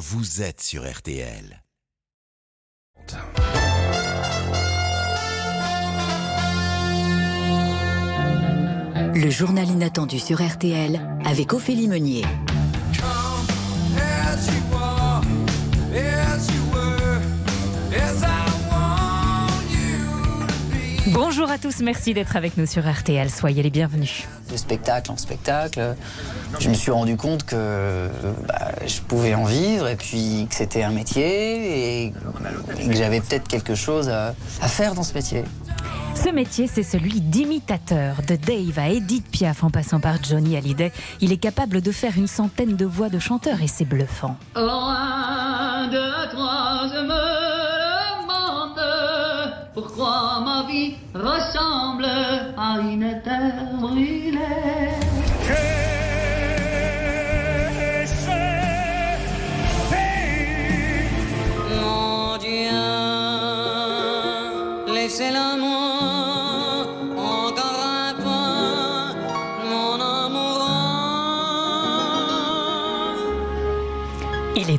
vous êtes sur RTL. Le journal inattendu sur RTL avec Ophélie Meunier. Bonjour à tous, merci d'être avec nous sur RTL. Soyez les bienvenus. De spectacle en spectacle, je me suis rendu compte que bah, je pouvais en vivre et puis que c'était un métier et, que j'avais peut-être quelque chose à, à faire dans ce métier. Ce métier, c'est celui d'imitateur. De Dave à Edith Piaf en passant par Johnny Hallyday, il est capable de faire une centaine de voix de chanteurs et c'est bluffant. Je me pourquoi ma vie ressemble à une terre brûlée?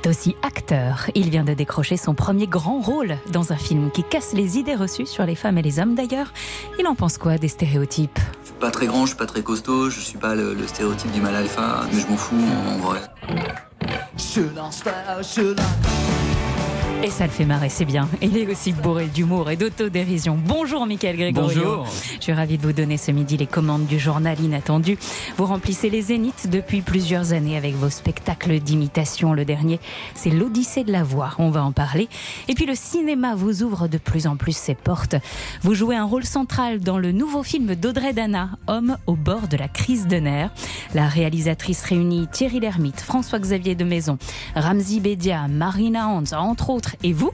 Est aussi acteur. Il vient de décrocher son premier grand rôle dans un film qui casse les idées reçues sur les femmes et les hommes d'ailleurs. Il en pense quoi des stéréotypes? Je suis pas très grand, je suis pas très costaud, je suis pas le, le stéréotype du mal alpha, mais je m'en fous en, en vrai. Et ça le fait marrer, c'est bien. Il est aussi bourré d'humour et d'autodérision. Bonjour Mickaël Grégorio. Bonjour. Je suis ravie de vous donner ce midi les commandes du journal inattendu. Vous remplissez les zéniths depuis plusieurs années avec vos spectacles d'imitation. Le dernier, c'est l'Odyssée de la voix. On va en parler. Et puis le cinéma vous ouvre de plus en plus ses portes. Vous jouez un rôle central dans le nouveau film d'Audrey Dana, Homme au bord de la crise de nerfs. La réalisatrice réunit Thierry Lhermitte, François-Xavier de Maison, Ramzi Bedia, Marina Hans, entre autres, et vous,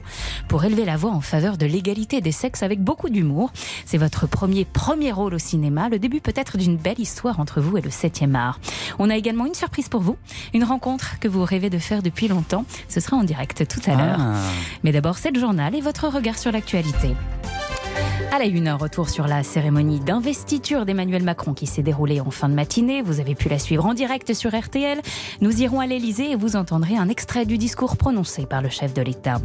pour élever la voix en faveur de l'égalité des sexes avec beaucoup d'humour. C'est votre premier premier rôle au cinéma, le début peut-être d'une belle histoire entre vous et le 7e art. On a également une surprise pour vous, une rencontre que vous rêvez de faire depuis longtemps. Ce sera en direct tout à l'heure. Ah. Mais d'abord, c'est le journal et votre regard sur l'actualité. À la une, un retour sur la cérémonie d'investiture d'Emmanuel Macron qui s'est déroulée en fin de matinée. Vous avez pu la suivre en direct sur RTL. Nous irons à l'Elysée et vous entendrez un extrait du discours prononcé par le chef de l'État.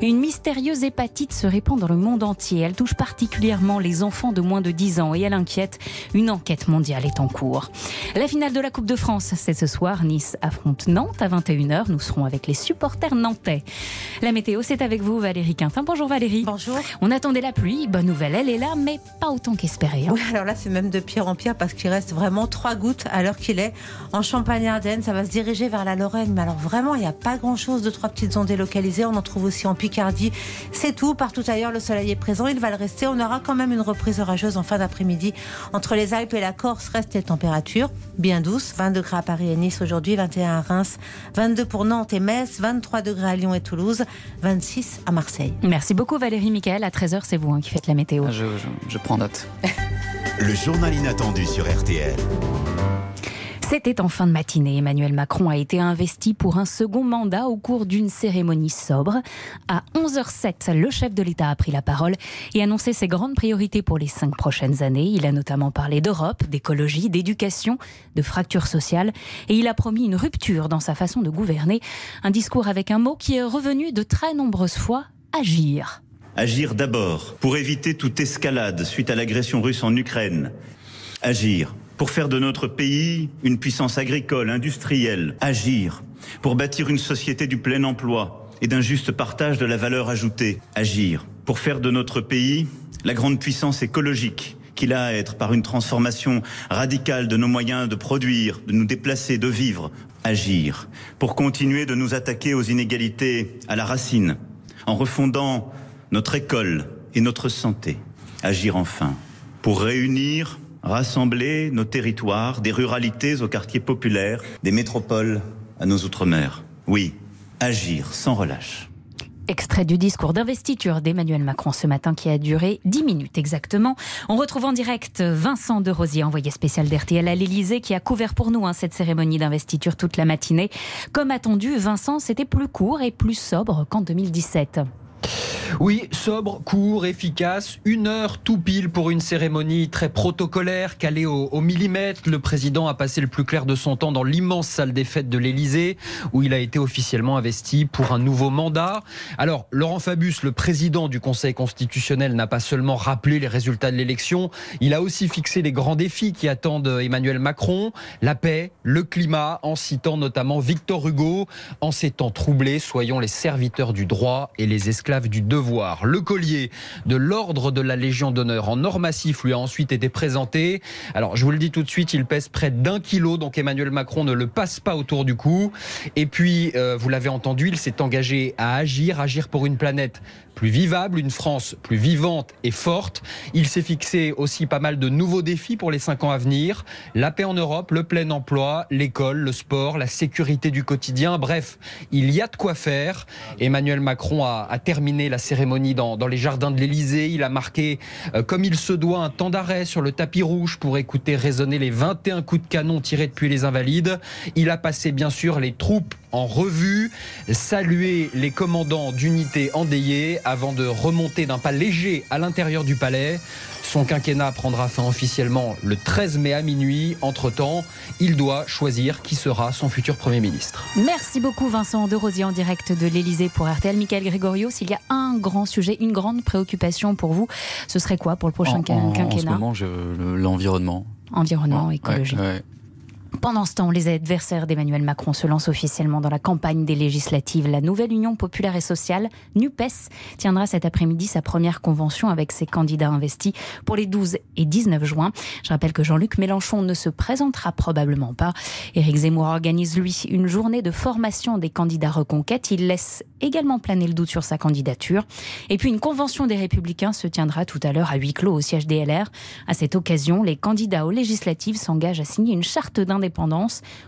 Une mystérieuse hépatite se répand dans le monde entier. Elle touche particulièrement les enfants de moins de 10 ans et elle inquiète. Une enquête mondiale est en cours. La finale de la Coupe de France, c'est ce soir. Nice affronte Nantes à 21h. Nous serons avec les supporters nantais. La météo, c'est avec vous, Valérie Quintin. Bonjour Valérie. Bonjour. On attendait la pluie. Bonne nouvelle, elle est là, mais pas autant qu'espéré. hein. Oui, alors là, c'est même de pire en pire parce qu'il reste vraiment trois gouttes à l'heure qu'il est. En Champagne-Ardenne, ça va se diriger vers la Lorraine. Mais alors vraiment, il n'y a pas grand-chose de trois petites ondes délocalisées. On en trouve aussi en Picardie. C'est tout. Partout ailleurs, le soleil est présent. Il va le rester. On aura quand même une reprise orageuse en fin d'après-midi. Entre les Alpes et la Corse, restent les températures bien douces. 20 degrés à Paris et Nice aujourd'hui, 21 à Reims, 22 pour Nantes et Metz, 23 degrés à Lyon et Toulouse, 26 à Marseille. Merci beaucoup Valérie Michael. À 13h, c'est vous hein, qui faites la météo. Je, je- je prends note. Le journal inattendu sur RTL. C'était en fin de matinée. Emmanuel Macron a été investi pour un second mandat au cours d'une cérémonie sobre. À 11h07, le chef de l'État a pris la parole et annoncé ses grandes priorités pour les cinq prochaines années. Il a notamment parlé d'Europe, d'écologie, d'éducation, de fracture sociale et il a promis une rupture dans sa façon de gouverner. Un discours avec un mot qui est revenu de très nombreuses fois, agir. Agir d'abord pour éviter toute escalade suite à l'agression russe en Ukraine. Agir pour faire de notre pays une puissance agricole, industrielle. Agir pour bâtir une société du plein emploi et d'un juste partage de la valeur ajoutée. Agir pour faire de notre pays la grande puissance écologique qu'il a à être par une transformation radicale de nos moyens de produire, de nous déplacer, de vivre. Agir pour continuer de nous attaquer aux inégalités à la racine en refondant notre école et notre santé. Agir enfin pour réunir, rassembler nos territoires, des ruralités aux quartiers populaires, des métropoles à nos outre-mer. Oui, agir sans relâche. Extrait du discours d'investiture d'Emmanuel Macron ce matin qui a duré 10 minutes exactement. On retrouve en direct Vincent de Rosier, envoyé spécial d'RTL à l'Elysée, qui a couvert pour nous hein, cette cérémonie d'investiture toute la matinée. Comme attendu, Vincent, c'était plus court et plus sobre qu'en 2017. Oui, sobre, court, efficace. Une heure tout pile pour une cérémonie très protocolaire, calée au, millimètre. Le président a passé le plus clair de son temps dans l'immense salle des fêtes de l'Élysée, où il a été officiellement investi pour un nouveau mandat. Alors, Laurent Fabius, le président du Conseil constitutionnel, n'a pas seulement rappelé les résultats de l'élection, il a aussi fixé les grands défis qui attendent Emmanuel Macron, la paix, le climat, en citant notamment Victor Hugo. En ces temps troublés, soyons les serviteurs du droit et les esclaves du devoir. Le collier de l'ordre de la Légion d'honneur en or massif lui a ensuite été présenté. Alors, je vous le dis tout de suite, il pèse près d'un kilo, donc Emmanuel Macron ne le passe pas autour du cou. Et puis, euh, vous l'avez entendu, il s'est engagé à agir, agir pour une planète plus vivable, une France plus vivante et forte. Il s'est fixé aussi pas mal de nouveaux défis pour les cinq ans à venir. La paix en Europe, le plein emploi, l'école, le sport, la sécurité du quotidien. Bref, il y a de quoi faire. Emmanuel Macron a, terminé la cérémonie dans, dans les jardins de l'Élysée. Il a marqué, euh, comme il se doit, un temps d'arrêt sur le tapis rouge pour écouter résonner les 21 coups de canon tirés depuis les Invalides. Il a passé bien sûr les troupes en revue, salué les commandants d'unités endeuillés avant de remonter d'un pas léger à l'intérieur du palais. Son quinquennat prendra fin officiellement le 13 mai à minuit. Entre-temps, il doit choisir qui sera son futur Premier ministre. Merci beaucoup Vincent de Rosier en direct de l'Elysée pour RTL. Michael Gregorio, s'il y a un grand sujet, une grande préoccupation pour vous, ce serait quoi pour le prochain en, quin- en- en ce quinquennat? moment, l'environnement. Environnement, Ouais, écologie. ouais, ouais. Pendant ce temps, les adversaires d'Emmanuel Macron se lancent officiellement dans la campagne des législatives. La nouvelle Union populaire et sociale, NUPES, tiendra cet après-midi sa première convention avec ses candidats investis pour les 12 et 19 juin. Je rappelle que Jean-Luc Mélenchon ne se présentera probablement pas. Éric Zemmour organise, lui, une journée de formation des candidats reconquête. Il laisse également planer le doute sur sa candidature. Et puis une convention des Républicains se tiendra tout à l'heure à huis clos au siège des LR. À cette occasion, les candidats aux législatives s'engagent à signer une charte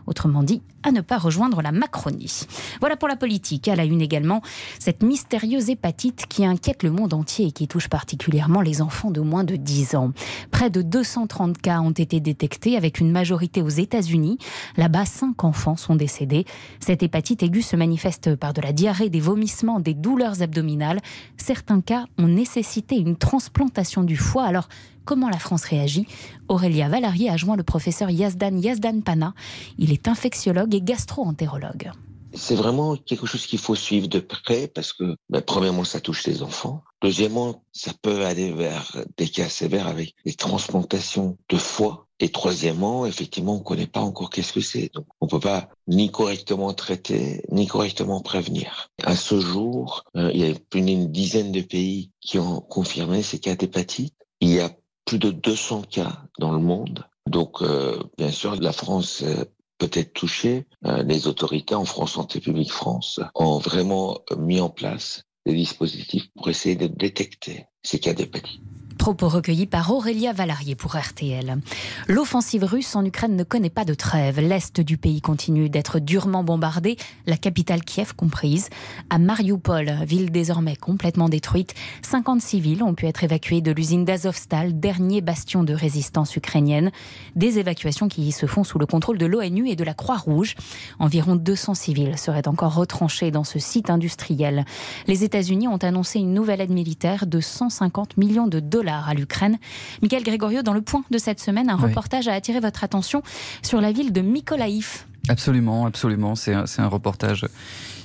autrement dit, à ne pas rejoindre la Macronie. Voilà pour la politique. À la une également, cette mystérieuse hépatite qui inquiète le monde entier et qui touche particulièrement les enfants de moins de 10 ans. Près de 230 cas ont été détectés avec une majorité aux États-Unis. Là-bas, 5 enfants sont décédés. Cette hépatite aiguë se manifeste par de la diarrhée, des vomissements, des douleurs abdominales. Certains cas ont nécessité une transplantation du foie. Alors, comment la France réagit Aurélia Valarié a joint le professeur Yazdan Yazdan Pana. Il est infectiologue et gastro-entérologue. C'est vraiment quelque chose qu'il faut suivre de près parce que, ben, premièrement, ça touche les enfants. Deuxièmement, ça peut aller vers des cas sévères avec des transplantations de foie. Et troisièmement, effectivement, on ne connaît pas encore qu'est-ce que c'est. Donc, on peut pas ni correctement traiter, ni correctement prévenir. À ce jour, euh, il y a plus d'une dizaine de pays qui ont confirmé ces cas d'hépatite. Il y a plus de 200 cas dans le monde. Donc, euh, bien sûr, la France euh, peut être touchée. Euh, les autorités en France Santé publique France ont vraiment mis en place des dispositifs pour essayer de détecter ces cas d'hépatite. Propos recueillis par Aurélia Valarié pour RTL. L'offensive russe en Ukraine ne connaît pas de trêve. L'est du pays continue d'être durement bombardé, la capitale Kiev comprise. À Mariupol, ville désormais complètement détruite, 50 civils ont pu être évacués de l'usine d'Azovstal, dernier bastion de résistance ukrainienne. Des évacuations qui se font sous le contrôle de l'ONU et de la Croix-Rouge. Environ 200 civils seraient encore retranchés dans ce site industriel. Les États-Unis ont annoncé une nouvelle aide militaire de 150 millions de dollars à l'Ukraine. Michael Gregorio, dans le point de cette semaine, un Oui. reportage a attiré votre attention sur la ville de Mykolaïv. Absolument, absolument. C'est un, reportage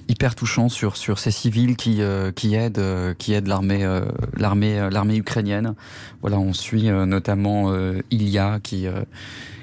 hyper touchant sur sur ces civils qui euh, qui aident euh, qui aident l'armée euh, l'armée l'armée ukrainienne. Voilà, on suit notamment Ilya qui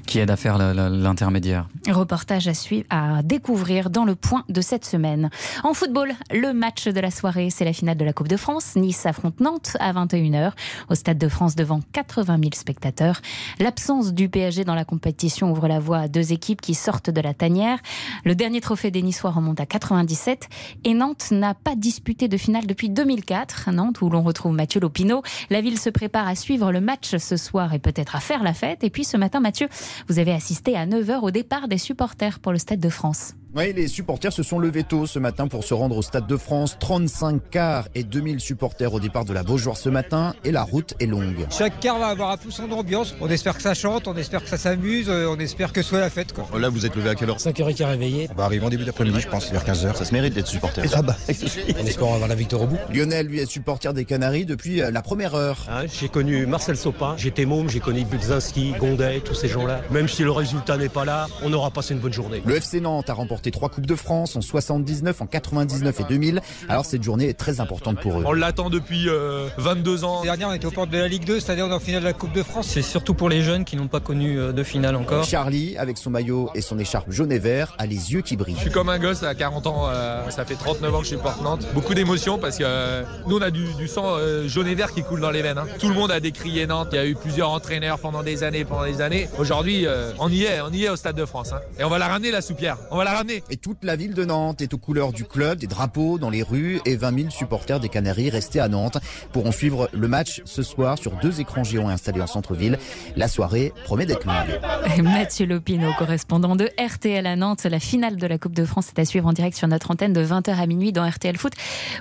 qui aide à faire l'intermédiaire. Reportage à suivre, à découvrir dans le point de cette semaine. En football, le match de la soirée, c'est la finale de la Coupe de France. Nice affronte Nantes à 21h au Stade de France devant 80 000 spectateurs. L'absence du PSG dans la compétition ouvre la voie à deux équipes qui sortent de la tanière. Le dernier trophée des Niçois remonte à 97 et Nantes n'a pas disputé de finale depuis 2004. Nantes où l'on retrouve Mathieu Lopineau. La ville se prépare à suivre le match ce soir et peut-être à faire la fête. Et puis ce matin, Mathieu, vous avez assisté à 9h au départ des supporters pour le Stade de France. Oui, les supporters se sont levés tôt ce matin pour se rendre au Stade de France. 35 cars et 2000 supporters au départ de la Beaujoire ce matin et la route est longue. Chaque car va avoir un peu son ambiance. On espère que ça chante, on espère que ça s'amuse, euh, on espère que ce soit la fête. Quoi. Là, vous êtes levé à quelle heure? 5h15 réveillé. On va arriver en début d'après-midi, je pense, vers 15h. Ça se mérite d'être supporter. Ah bah, on espère avoir la victoire au bout. Lionel, lui, est supporter des Canaries depuis euh, la première heure. Ah, j'ai connu Marcel Sopin, j'étais môme, j'ai connu Budzinski, Gondet, tous ces gens-là. Même si le résultat n'est pas là, on aura passé une bonne journée. Le FC Nantes a remporté trois Coupes de France en 79, en 99 et 2000. Alors cette journée est très importante pour eux. On l'attend depuis euh, 22 ans. L'année dernière, on était aux portes de la Ligue 2, c'est-à-dire on est en finale de la Coupe de France. C'est surtout pour les jeunes qui n'ont pas connu euh, de finale encore. Charlie, avec son maillot et son écharpe jaune et vert, a les yeux qui brillent. Je suis comme un gosse à 40 ans, euh, ça fait 39 ans que je supporte Nantes. Beaucoup d'émotions parce que euh, nous on a du, du sang euh, jaune et vert qui coule dans les veines. hein. Tout le monde a décrié Nantes, il y a eu plusieurs entraîneurs pendant des années, pendant des années. Aujourd'hui, euh, on y est, on y est au Stade de France. hein. Et on va la ramener la soupière, on va la ramener. Et toute la ville de Nantes est aux couleurs du club, des drapeaux dans les rues et 20 000 supporters des Canaries restés à Nantes pourront suivre le match ce soir sur deux écrans géants installés en centre-ville. La soirée promet d'être longue. Mathieu Lopino, correspondant de RTL à Nantes. La finale de la Coupe de France est à suivre en direct sur notre antenne de 20h à minuit dans RTL Foot.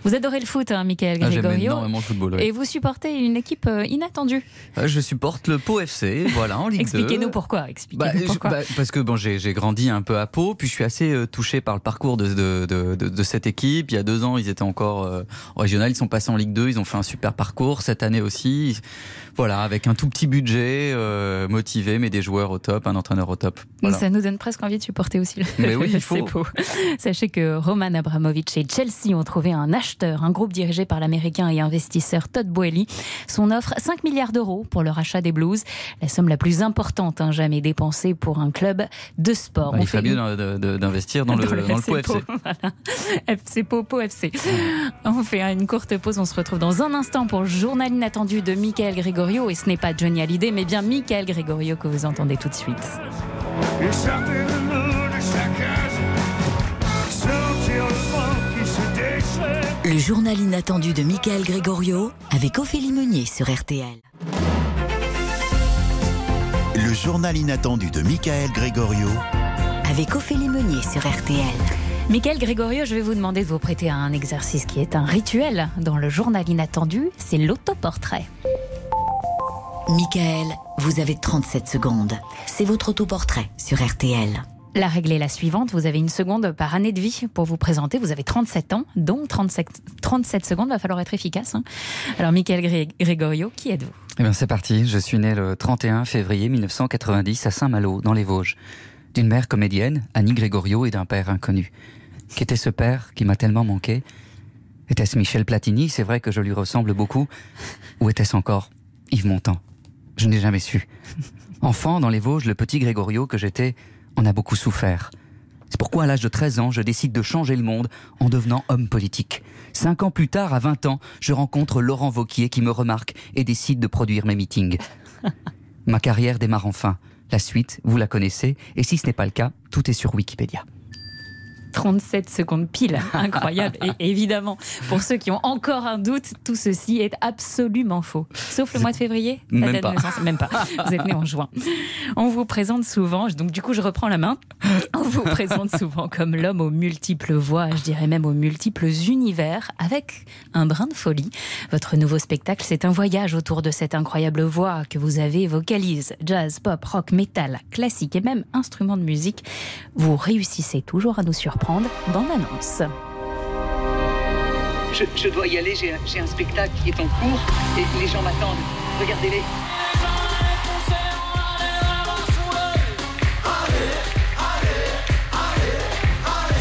Vous adorez le foot, hein, Michael Ah, Gregorio. énormément le football. ouais. Et vous supportez une équipe euh, inattendue. Ah, Je supporte le Pau FC, voilà, en Ligue 2. Expliquez-nous pourquoi. Expliquez-nous Bah, je- pourquoi. bah, parce que bon, j'ai j'ai grandi un peu à Pau, puis je suis assez euh, touché par le parcours de, de, de, cette équipe. Il y a deux ans, ils étaient encore euh, en régional, ils sont passés en Ligue 2, ils ont fait un super parcours. Cette année aussi, voilà, avec un tout petit budget, euh, motivé, mais des joueurs au top, un entraîneur au top. Voilà. Ça nous donne presque envie de supporter aussi le Mais oui, il faut. Sachez que Roman Abramovich et Chelsea ont trouvé un acheteur, un groupe dirigé par l'américain et investisseur Todd Boehly. Son offre 5 milliards d'euros pour le rachat des Blues, la somme la plus importante hein, jamais dépensée pour un club de sport. Bah, il fait mieux dans, le, dans le Pau FC. Voilà. FC FC. On fait une courte pause, on se retrouve dans un instant pour le journal inattendu de Michael Gregorio. Et ce n'est pas Johnny Hallyday, mais bien Michael Gregorio que vous entendez tout de suite. Le journal inattendu de Michael Gregorio avec Ophélie Meunier sur RTL. Le journal inattendu de Michael Gregorio Avec Ophélie Meunier sur RTL. Michael Gregorio, je vais vous demander de vous prêter à un exercice qui est un rituel dans le journal inattendu, c'est l'autoportrait. Michael, vous avez 37 secondes. C'est votre autoportrait sur RTL. La règle est la suivante, vous avez une seconde par année de vie pour vous présenter, vous avez 37 ans, donc 37, 37 secondes, va falloir être efficace. hein. Alors Michael Gregorio, qui êtes-vous? Eh bien, c'est parti. Je suis né le 31 février 1990 à Saint-Malo, dans les Vosges. D'une mère comédienne, Annie Grégorio, et d'un père inconnu. Qu'était ce père qui m'a tellement manqué? Était-ce Michel Platini? C'est vrai que je lui ressemble beaucoup. Ou était-ce encore Yves Montand? Je n'ai jamais su. Enfant, dans les Vosges, le petit Grégorio que j'étais en a beaucoup souffert. C'est pourquoi, à l'âge de 13 ans, je décide de changer le monde en devenant homme politique. Cinq ans plus tard, à 20 ans, je rencontre Laurent Vauquier qui me remarque et décide de produire mes meetings. Ma carrière démarre enfin. La suite, vous la connaissez, et si ce n'est pas le cas, tout est sur Wikipédia. 37 secondes pile, incroyable. Et évidemment, pour ceux qui ont encore un doute, tout ceci est absolument faux. Sauf le mois de février, Même pas. même pas. Vous êtes né en juin. On vous présente souvent, donc du coup je reprends la main, on vous présente souvent comme l'homme aux multiples voix, je dirais même aux multiples univers, avec un brin de folie. Votre nouveau spectacle, c'est un voyage autour de cette incroyable voix que vous avez, vocalise, jazz, pop, rock, métal, classique et même instrument de musique. Vous réussissez toujours à nous surprendre. Bande annonce. Je, je dois y aller, j'ai un spectacle qui est en cours et les gens m'attendent. Regardez-les.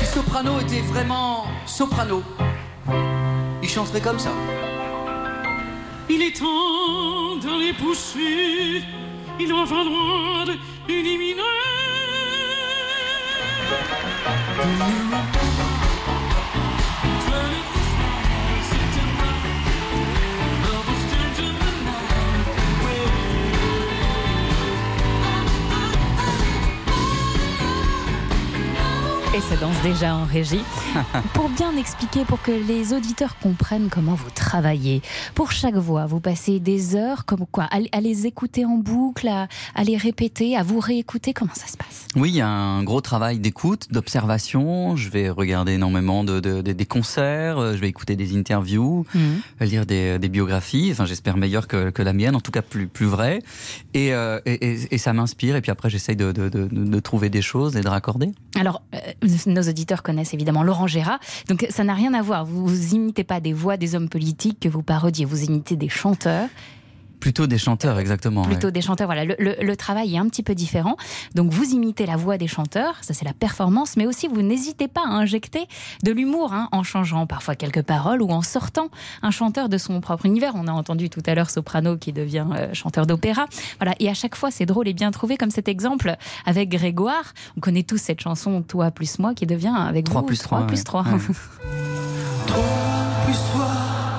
Soprano était vraiment soprano, il chanterait comme ça. Il est temps de les pousser, il va falloir éliminer. Et ça danse déjà en régie. pour bien expliquer, pour que les auditeurs comprennent comment vous travaillez, pour chaque voix, vous passez des heures comme quoi à, à les écouter en boucle, à, à les répéter, à vous réécouter. Comment ça se passe? Oui, il y a un gros travail d'écoute, d'observation. Je vais regarder énormément de, de- de- des concerts, euh, je vais écouter des interviews, Mhm. lire des, des biographies. Enfin, j'espère meilleures que, que la mienne, en tout cas plus, plus vraies. Et, euh, et, et- et ça m'inspire. Et puis après, j'essaye de, de, de, de trouver des choses et de raccorder. Alors, euh, nos auditeurs connaissent évidemment Laurent Gérard, donc ça n'a rien à voir. Vous, vous imitez pas des voix des hommes politiques que vous parodiez, vous imitez des chanteurs. Plutôt des chanteurs, exactement. plutôt ouais. des chanteurs. Voilà, le, le- le travail est un petit peu différent. Donc vous imitez la voix des chanteurs, ça c'est la performance, mais aussi vous n'hésitez pas à injecter de l'humour hein, en changeant parfois quelques paroles ou en sortant un chanteur de son propre univers. On a entendu tout à l'heure Soprano qui devient euh, chanteur d'opéra. Voilà, et à chaque fois c'est drôle et bien trouvé comme cet exemple avec Grégoire. On connaît tous cette chanson Toi plus moi qui devient avec 3 vous plus 3, plus ouais. 3. Ouais. Plus toi,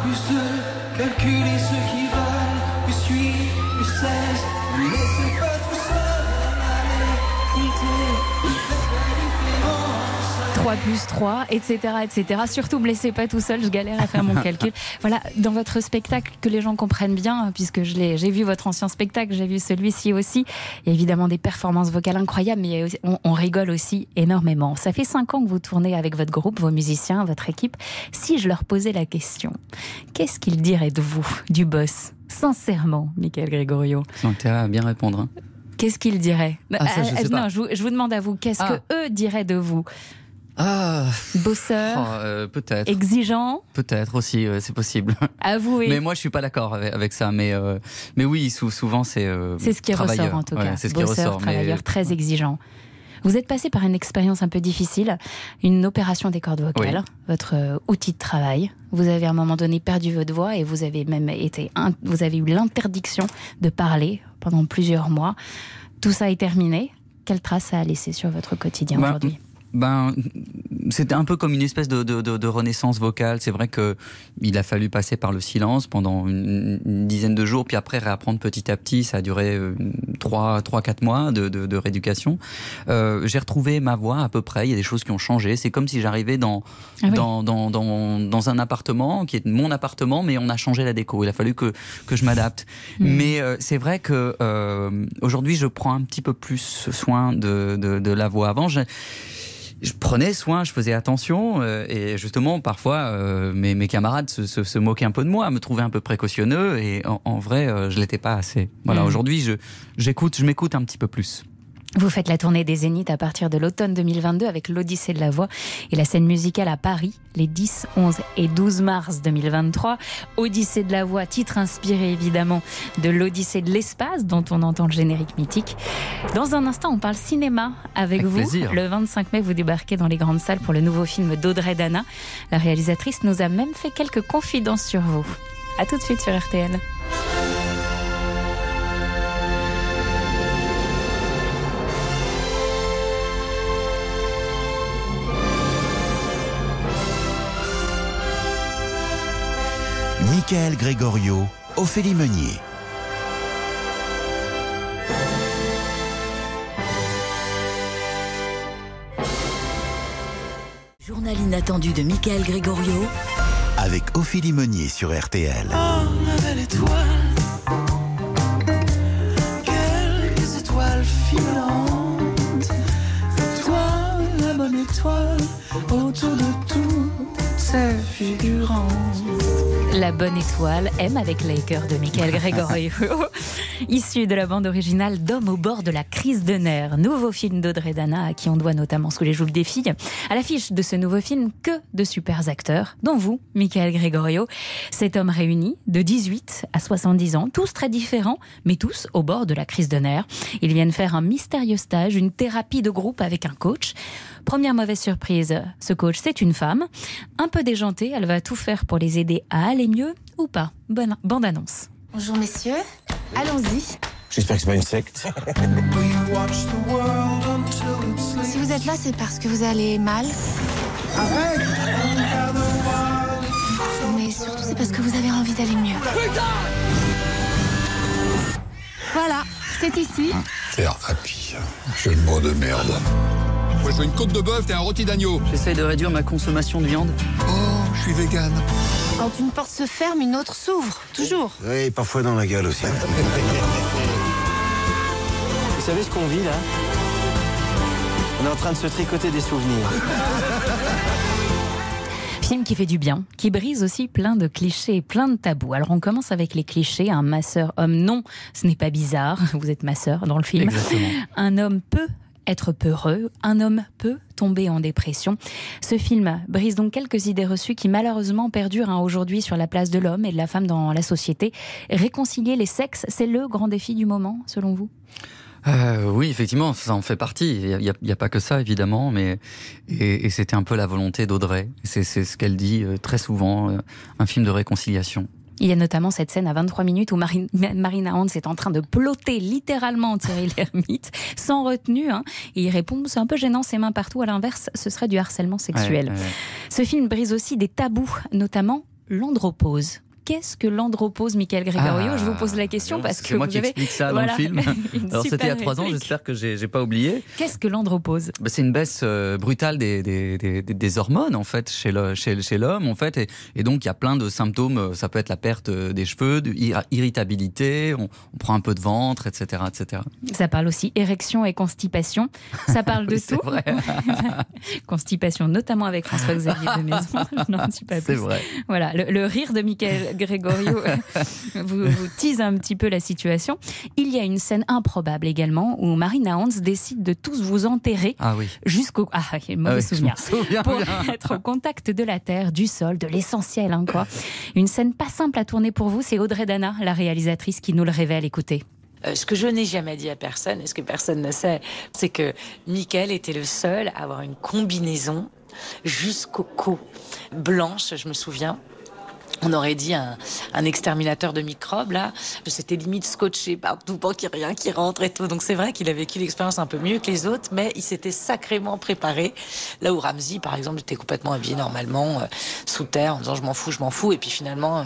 plus deux, calculer ce 3 plus 3, etc., etc. Surtout, me laissez pas tout seul, je galère à faire mon calcul. Voilà, dans votre spectacle, que les gens comprennent bien, puisque je l'ai, j'ai vu votre ancien spectacle, j'ai vu celui-ci aussi. Il y a évidemment des performances vocales incroyables, mais on, on rigole aussi énormément. Ça fait 5 ans que vous tournez avec votre groupe, vos musiciens, votre équipe. Si je leur posais la question, qu'est-ce qu'ils diraient de vous, du boss? Sincèrement, Michael Gregorio. Ont intérêt à bien répondre. hein. Qu'est-ce qu'ils diraient? Ah, ça, je Euh, Non, pas. je vous, je vous demande à vous, qu'est-ce Ah. que eux diraient de vous? Ah, Bosseur, oh, euh, peut-être. exigeant, Peut-être aussi, euh, c'est possible. avoué. Mais moi, je suis pas d'accord avec, avec ça. Mais, euh, mais oui, sou- souvent, c'est. C'est ce qui ressort en tout Ouais, cas. C'est ce qui ressort. mais- travailleur, très exigeant. Vous êtes passé par une expérience un peu difficile, une opération des cordes vocales, votre outil de travail. Vous avez à un moment donné perdu votre voix et vous avez même été, vous avez eu l'interdiction de parler pendant plusieurs mois. Tout ça est terminé. Quelle trace ça a laissé sur votre quotidien Ben, aujourd'hui? Ben, c'était un peu comme une espèce de, de- de- de renaissance vocale. C'est vrai que il a fallu passer par le silence pendant une, une dizaine de jours, puis après réapprendre petit à petit. Ça a duré euh, trois, trois, quatre mois de, de- de rééducation. Euh, J'ai retrouvé ma voix à peu près. Il y a des choses qui ont changé. C'est comme si j'arrivais dans, Ah oui. dans, dans, dans, dans un appartement qui est mon appartement, mais on a changé la déco. Il a fallu que, que je m'adapte. Mm. Mais euh, c'est vrai que euh, aujourd'hui, je prends un petit peu plus soin de, de, de la voix. Avant, je, je prenais soin, je faisais attention, euh, et justement, parfois, euh, mes, mes camarades se, se, se moquaient un peu de moi, me trouvaient un peu précautionneux, et en, en vrai, euh, je l'étais pas assez. Voilà, Mm. aujourd'hui, je, j'écoute, je m'écoute un petit peu plus. Vous faites la tournée des Zéniths à partir de l'automne 2022 avec l'Odyssée de la Voix et la scène musicale à Paris les 10, 11 et 12 mars 2023. Odyssée de la Voix, titre inspiré évidemment de l'Odyssée de l'espace dont on entend le générique mythique. Dans un instant, on parle cinéma avec, Avec vous. plaisir. Le 25 mai, vous débarquez dans les grandes salles pour le nouveau film d'Audrey Dana. La réalisatrice nous a même fait quelques confidences sur vous. À tout de suite sur RTL. Michael Gregorio, Ophélie Meunier. Journal inattendu de Michael Gregorio Avec Ophélie Meunier sur RTL. Oh, La bonne étoile, M avec Laker de Michael Gregorio, issu de la bande originale d'Homme au bord de la crise de nerfs, nouveau film d'Audrey Dana à qui on doit notamment Sous les joues des filles. À l'affiche de ce nouveau film, que de super acteurs, dont vous, Michael Gregorio. Cet homme réuni de 18 à 70 ans, tous très différents, mais tous au bord de la crise de nerfs. Ils viennent faire un mystérieux stage, une thérapie de groupe avec un coach. Première mauvaise surprise, ce coach, c'est une femme, un peu déjantée, elle va tout faire pour les aider à aller mieux ou pas. Bonne bande annonce. Bonjour messieurs, allons-y. J'espère que c'est pas une secte. Si vous êtes là, c'est parce que vous allez mal. Mais surtout, c'est parce que vous avez envie d'aller mieux. Voilà, c'est ici. Thérapie. Jeu de mots de merde. Moi, je veux une côte de bœuf et un rôti d'agneau. J'essaye de réduire ma consommation de viande. Oh, je suis vegan. Quand une porte se ferme, une autre s'ouvre. Toujours. Oui, parfois dans la gueule aussi. Vous savez ce qu'on vit là? On est en train de se tricoter des souvenirs. Film qui fait du bien, qui brise aussi plein de clichés et plein de tabous. Alors on commence avec les clichés. Un masseur homme, non, ce n'est pas bizarre. Vous êtes masseur dans le film. Exactement. Un homme peut être peureux, un homme peut tomber en dépression. Ce film brise donc quelques idées reçues qui malheureusement perdurent hein, aujourd'hui sur la place de l'homme et de la femme dans la société. Réconcilier les sexes, c'est le grand défi du moment, selon vous? Euh, oui, effectivement, ça en fait partie. Il n'y a, pas que ça, évidemment, mais et, c'était un peu la volonté d'Audrey. C'est c'est ce qu'elle dit euh, très souvent, euh, un film de réconciliation. Il y a notamment cette scène à 23 minutes où Marine- Marina Hans est en train de plotter littéralement Thierry Lhermitte, sans retenue. hein. et il répond c'est un peu gênant, ses mains partout. À l'inverse, ce serait du harcèlement sexuel. Ouais, ouais, ouais. Ce film brise aussi des tabous, notamment l'andropause. Qu'est-ce que l'andropause, Michael Gregorio? Ah, Je vous pose la question parce que C'est moi vous qui avez explique ça Voilà, dans le film. Alors c'était il y a trois ans, j'espère que j'ai pas oublié. Qu'est-ce que l'andropause Bah, c'est une baisse euh, brutale des, des, des, des- des hormones en fait chez le chez, chez l'homme en fait et, et donc il y a plein de symptômes euh, ça peut être la perte euh, des cheveux de irritabilité on, on prend un peu de ventre etc etc Ça parle aussi érection et constipation. Ça parle de Oui, tout. vrai. constipation, notamment avec François-Xavier de Maison. Je n'en dis pas C'est vrai. Voilà, le, le rire de Michael Gregorio vous, vous tease un petit peu la situation. Il y a une scène improbable également où Marina Hans décide de tous vous enterrer ah oui jusqu'au ah mauvais Ah oui, souvenir pour bien. être au contact de la terre, du sol, de l'essentiel hein, quoi. Une scène pas simple à tourner pour vous, c'est Audrey Dana, la réalisatrice, qui nous le révèle. Écoutez. Euh, ce que je n'ai jamais dit à personne, et ce que personne ne sait, c'est que Michael était le seul à avoir une combinaison jusqu'au cou, blanche, je me souviens. On aurait dit un, exterminateur de microbes, là. C'était limite scotché partout pour qu'il ait rien qui rentre et tout. Donc c'est vrai qu'il a vécu l'expérience un peu mieux que les autres, mais il s'était sacrément préparé. Là où Ramsey, par exemple, était complètement habillé normalement, euh, sous terre, en disant je m'en fous, je m'en fous. Et puis finalement, euh,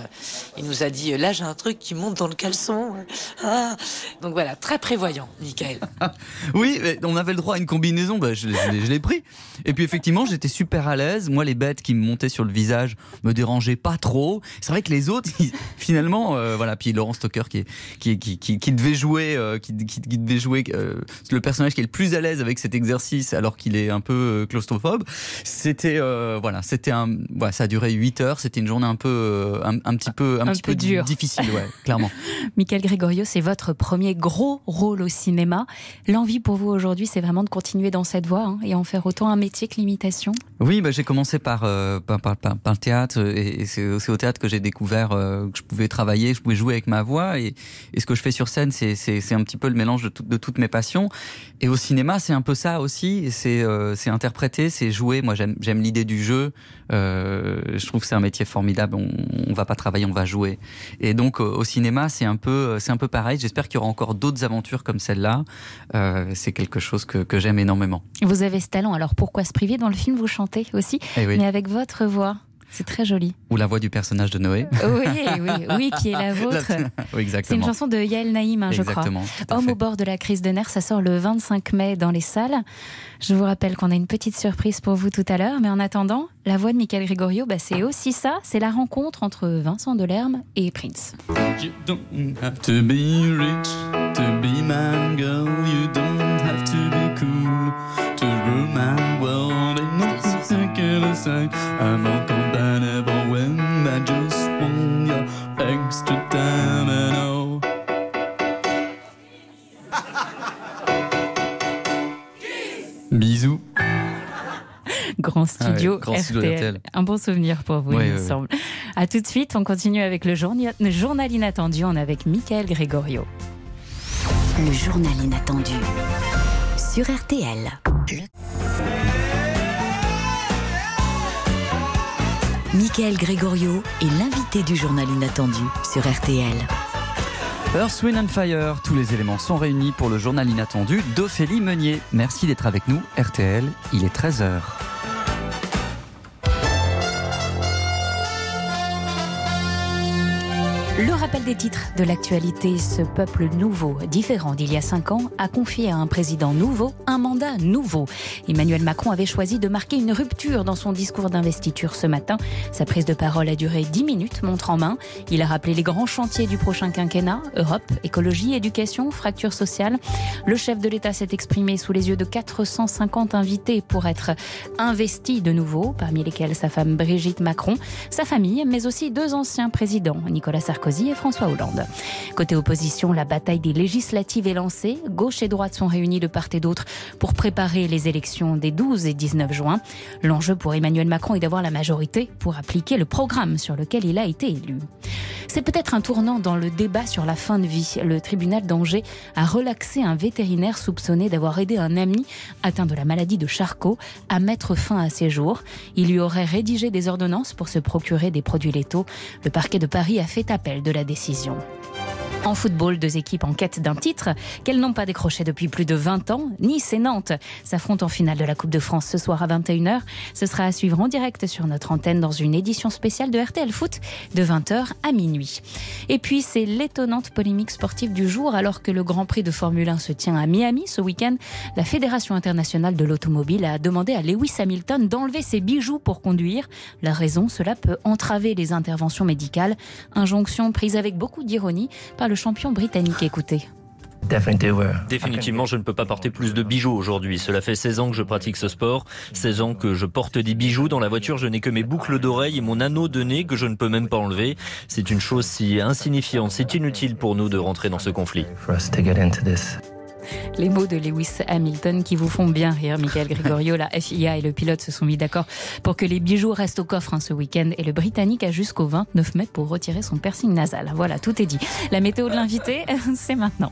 il nous a dit, euh, là j'ai un truc qui monte dans le caleçon. Ah. Donc voilà, très prévoyant, Michael. oui mais on avait le droit à une combinaison bah, je l'ai pris et puis effectivement j'étais super à l'aise moi les bêtes qui me montaient sur le visage me dérangeaient pas trop c'est vrai que les autres ils- finalement euh, voilà puis Laurent Stoker qui est- qui qui, qui, qui devait jouer euh, qui, devait jouer euh, le personnage qui est le plus à l'aise avec cet exercice alors qu'il est un peu euh, claustrophobe c'était euh, voilà c'était un voilà, ça a duré 8 heures c'était une journée un peu euh, un, un petit peu un, Un petit peu peu dure. difficile ouais clairement Michael Gregorio, c'est votre premier gros rôle au cinéma. L'envie pour vous aujourd'hui, c'est vraiment de continuer dans cette voie hein, et en faire autant un métier que l'imitation? Oui, bah, j'ai commencé par, euh, par, par, le théâtre et, et c'est au théâtre que j'ai découvert euh, que je pouvais travailler, je pouvais jouer avec ma voix et, et ce que je fais sur scène, c'est c'est- c'est un petit peu le mélange de, tout- de toutes mes passions. Et au cinéma, c'est un peu ça aussi, c'est euh, c'est interpréter, c'est jouer. Moi, j'aime j'aime l'idée du jeu. Euh, je trouve que c'est un métier formidable. On, on va pas travailler, on va jouer. Et donc au, cinéma, c'est un peu c'est un peu pareil. J'espère qu'il y aura encore d'autres aventures comme celle-là. C'est quelque chose que, que j'aime énormément. Vous avez ce talent, alors pourquoi se priver Dans le film, vous chantez aussi, Eh oui. mais avec votre voix. C'est très joli. Ou la voix du personnage de Noé. Oui, oui, oui, qui est la vôtre. oui, C'est exactement. une chanson de Yael Naïm, hein, je Exactement, crois. Homme au bord de la crise de nerfs, ça sort le 25 mai dans les salles. Je vous rappelle qu'on a une petite surprise pour vous tout à l'heure, mais en attendant, la voix de Michael Gregorio, bah, c'est aussi ça, c'est la rencontre entre Vincent Delerme et Prince. You don't have to be rich to be my girl. You don't have to be cool to rule my world. I'm Bisous. Grand studio, Ah ouais, grand studio RTL. RTL. Un bon souvenir pour vous, Ouais, il me ouais, semble. À tout de suite, on continue avec le journal inattendu. On est avec Michael Gregorio. Le journal inattendu sur RTL. Michael Gregorio est l'invité du journal inattendu sur RTL. Earth, Wind and Fire, tous les éléments sont réunis pour le journal inattendu d'Ophélie Meunier. Merci d'être avec nous, RTL, il est 13h. Rappel des titres de l'actualité, ce peuple nouveau, différent d'il y a cinq ans, a confié à un président nouveau un mandat nouveau. Emmanuel Macron avait choisi de marquer une rupture dans son discours d'investiture ce matin. Sa prise de parole a duré dix minutes, montre en main. Il a rappelé les grands chantiers du prochain quinquennat, Europe, écologie, éducation, fracture sociale. Le chef de l'État s'est exprimé sous les yeux de 450 invités pour être investi de nouveau, parmi lesquels sa femme Brigitte Macron, sa famille, mais aussi deux anciens présidents, Nicolas Sarkozy et François Hollande. Côté opposition, la bataille des législatives est lancée. Gauche et droite sont réunis de part et d'autre pour préparer les élections des 12 et 19 juin. L'enjeu pour Emmanuel Macron est d'avoir la majorité pour appliquer le programme sur lequel il a été élu. C'est peut-être un tournant dans le débat sur la fin de vie. Le tribunal d'Angers a relaxé un vétérinaire soupçonné d'avoir aidé un ami atteint de la maladie de Charcot à mettre fin à ses jours. Il lui aurait rédigé des ordonnances pour se procurer des produits létaux. Le parquet de Paris a fait appel de la décision. En football, deux équipes en quête d'un titre qu'elles n'ont pas décroché depuis plus de 20 ans. Nice et Nantes s'affrontent en finale de la Coupe de France ce soir à 21h. Ce sera à suivre en direct sur notre antenne dans une édition spéciale de RTL Foot de 20h à minuit. Et puis, c'est l'étonnante polémique sportive du jour alors que le Grand Prix de Formule 1 se tient à Miami ce week-end. La Fédération internationale de l'automobile a demandé à Lewis Hamilton d'enlever ses bijoux pour conduire. La raison, cela peut entraver les interventions médicales. Injonction prise avec beaucoup d'ironie par le champion britannique. Écoutez. Définitivement, je ne peux pas porter plus de bijoux aujourd'hui. Cela fait 16 ans que je pratique ce sport, 16 ans que je porte des bijoux. Dans la voiture, je n'ai que mes boucles d'oreilles et mon anneau de nez que je ne peux même pas enlever. C'est une chose si insignifiante, c'est inutile pour nous de rentrer dans ce conflit. Les mots de Lewis Hamilton qui vous font bien rire, Michael Gregorio. La FIA et le pilote se sont mis d'accord pour que les bijoux restent au coffre hein, ce week-end et le Britannique a jusqu'au 29 mai pour retirer son piercing nasal. Voilà, tout est dit. La météo de l'invité, c'est maintenant.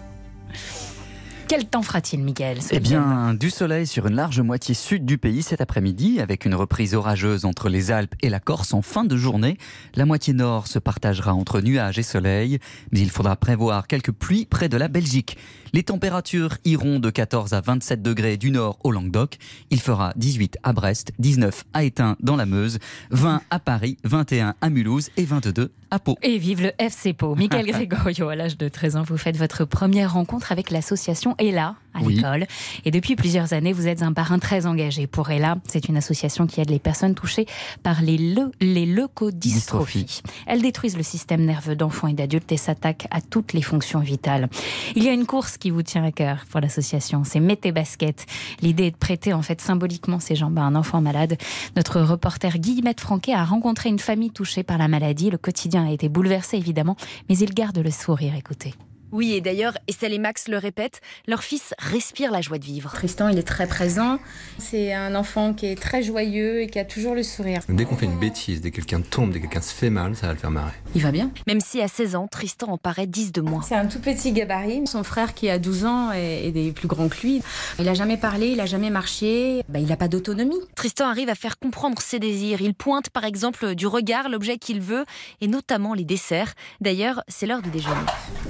Quel temps fera-t-il, ce Eh bien, du soleil sur une large moitié sud du pays cet après-midi, avec une reprise orageuse entre les Alpes et la Corse en fin de journée. La moitié nord se partagera entre nuages et soleil, mais il faudra prévoir quelques pluies près de la Belgique. Les températures iront de 14 à 27 degrés du nord au Languedoc. Il fera 18 à Brest, 19 à Étain dans la Meuse, 20 à Paris, 21 à Mulhouse et 22 à Pau. Et vive le FC Pau. Michael Gregorio, à l'âge de 13 ans, vous faites votre première rencontre avec l'association Ella à Oui. l'école. Et depuis plusieurs années, vous êtes un parrain très engagé pour Ella. C'est une association qui aide les personnes touchées par les, leu- les leucodystrophies. Elles détruisent le système nerveux d'enfants et d'adultes et s'attaquent à toutes les fonctions vitales. Il y a une course qui vous tient à cœur pour l'association, c'est Mettez Basket. L'idée est de prêter en fait symboliquement ses jambes à un enfant malade. Notre reporter Guillemette Franquet a rencontré une famille touchée par la maladie. Le quotidien a été bouleversé évidemment, mais il garde le sourire. Écoutez. Oui, et d'ailleurs, Estelle et Max le répètent, leur fils respire la joie de vivre. Tristan, il est très présent. C'est un enfant qui est très joyeux et qui a toujours le sourire. Dès qu'on fait une bêtise, dès que quelqu'un tombe, dès que quelqu'un se fait mal, ça va le faire marrer. Il va bien. Même si à 16 ans, Tristan en paraît 10 de moins. C'est un tout petit gabarit. Son frère qui a 12 ans est, est plus grand que lui. Il a jamais parlé, il a jamais marché. Bah, il n'a pas d'autonomie. Tristan arrive à faire comprendre ses désirs. Il pointe par exemple du regard l'objet qu'il veut, et notamment les desserts. D'ailleurs, c'est l'heure du déjeuner.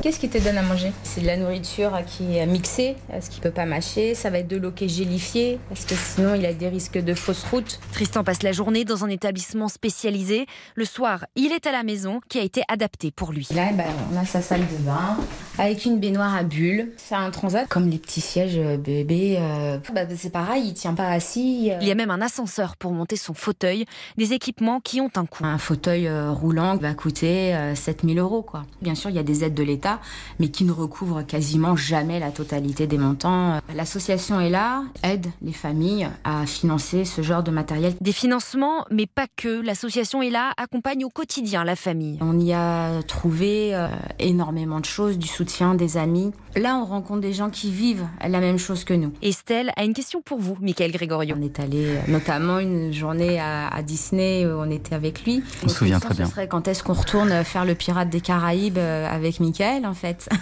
Qu'est-ce qui te donne à manger C'est de la nourriture qui est mixée, ce qu'il peut pas mâcher. Ça va être de l'eau qui est gélifiée, parce que sinon il a des risques de fausse route. Tristan passe la journée dans un établissement spécialisé. Le soir, il est à la maison qui a été adaptée pour lui. Là, bah, on a sa salle de bain avec une baignoire à bulles. C'est un transat comme les petits sièges euh, bébés. euh, bah, c'est pareil, il tient pas assis. euh. Il y a même un ascenseur pour monter son fauteuil, des équipements qui ont un coût. Un fauteuil roulant va coûter euh, 7000 euros. Quoi. Bien sûr, il y a des aides de l'État, mais qui ne recouvrent quasiment jamais la totalité des montants. L'association est là, aide les familles à financer ce genre de matériel. Des financements, mais pas que. L'association est là, accompagne au quotidien la famille. On y a trouvé euh, énormément de choses, du soutien des amis. Là, on rencontre des gens qui vivent la même chose que nous. Estelle a une question pour vous, Michael Gregorio. On est allé euh, notamment une journée à, à Disney où on était avec lui. On se souvient très bien. Ce serait quand est-ce qu'on retourne faire le Pirate des Caraïbes euh, avec Michael, en fait.